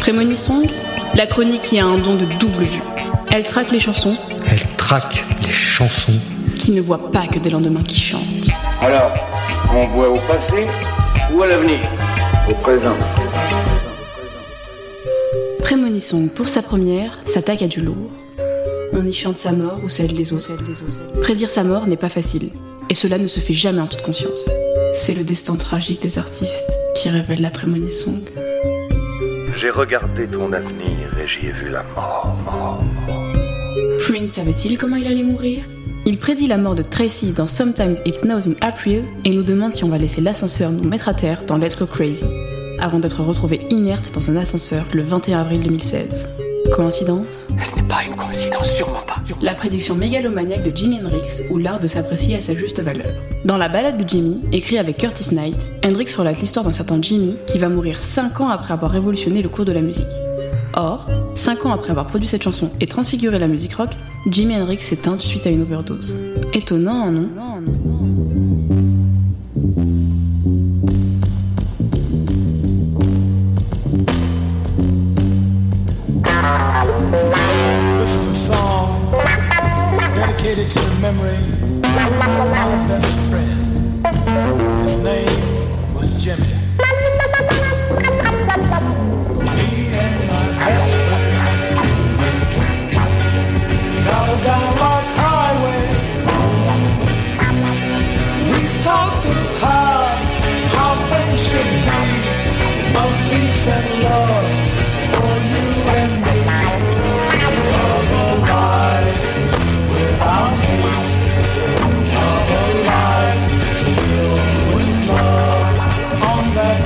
Prémonisong, la chronique qui a un don de double vue. Elle traque les chansons Elle traque les chansons. qui ne voient pas que des lendemains qui chantent. Alors, on voit au passé ou à l'avenir? Au présent. Prémonisong, pour sa première, s'attaque à du lourd. On y chante sa mort ou celle des autres. Prédire sa mort n'est pas facile, et cela ne se fait jamais en toute conscience. C'est le destin tragique des artistes qui révèle la prémonisong. J'ai regardé ton avenir et j'y ai vu la mort. Prince savait-il comment il allait mourir? Il prédit la mort de Tracy dans Sometimes It Snows in April et nous demande si on va laisser l'ascenseur nous mettre à terre dans Let's Go Crazy, avant d'être retrouvé inerte dans un ascenseur le 21 avril 2016. Coïncidence Ce n'est pas une coïncidence, sûrement pas. La prédiction mégalomaniaque de Jimi Hendrix ou l'art de s'apprécier à sa juste valeur. Dans la balade de Jimmy, écrit avec Curtis Knight, Hendrix relate l'histoire d'un certain Jimmy qui va mourir 5 ans après avoir révolutionné le cours de la musique. Or, 5 ans après avoir produit cette chanson et transfiguré la musique rock, Jimi Hendrix s'éteint suite à une overdose. Étonnant, non? This dedicated to the memory of my best friend. His name was Jimmy. Me and my best friend traveled down Lost Highway. We talked of how, how things should be, of peace and love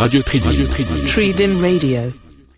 Radio Tridim. Radio Radio.